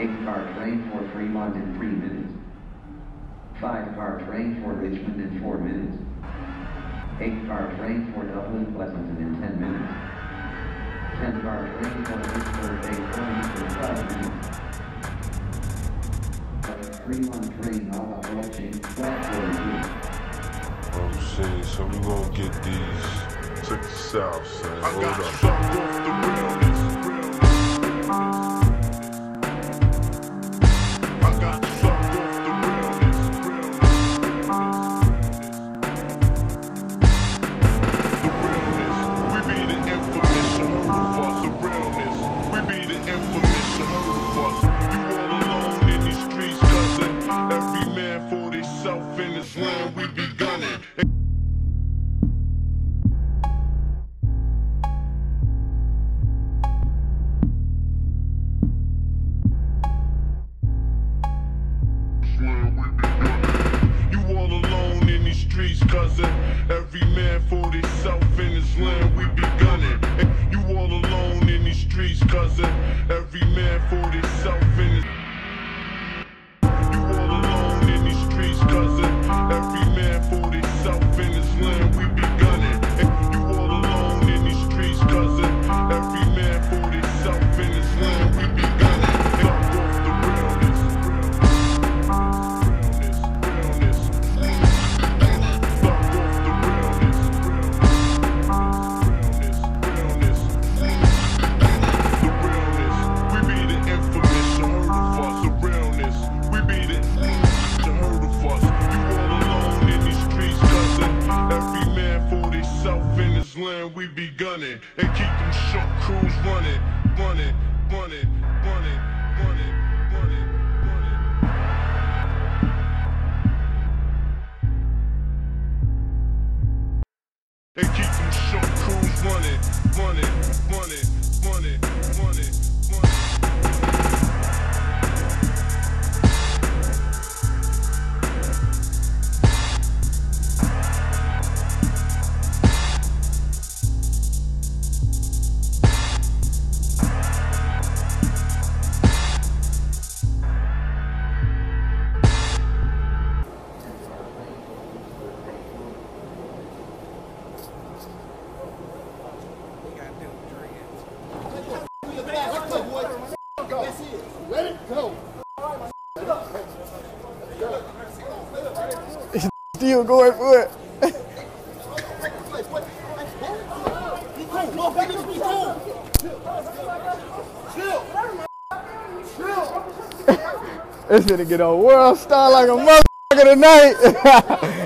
Eight car train for Fremont in three minutes. Five car train for Richmond in four minutes. Eight car train for Dublin Pleasanton in ten minutes. Ten car train for Pittsburgh Bay Point in twelve minutes. Fremont train all approaching twelve forty-two. Oh shit, so we gonna get these. Check this out, son. I got up. sucked off the realness. I land, we be gunning. And keep them short crews running, running, running, running, running. They keep them short crews running, running, running, running, running, running. Ready? Go. Still going for it. It's gonna get on world star like a motherfucker tonight.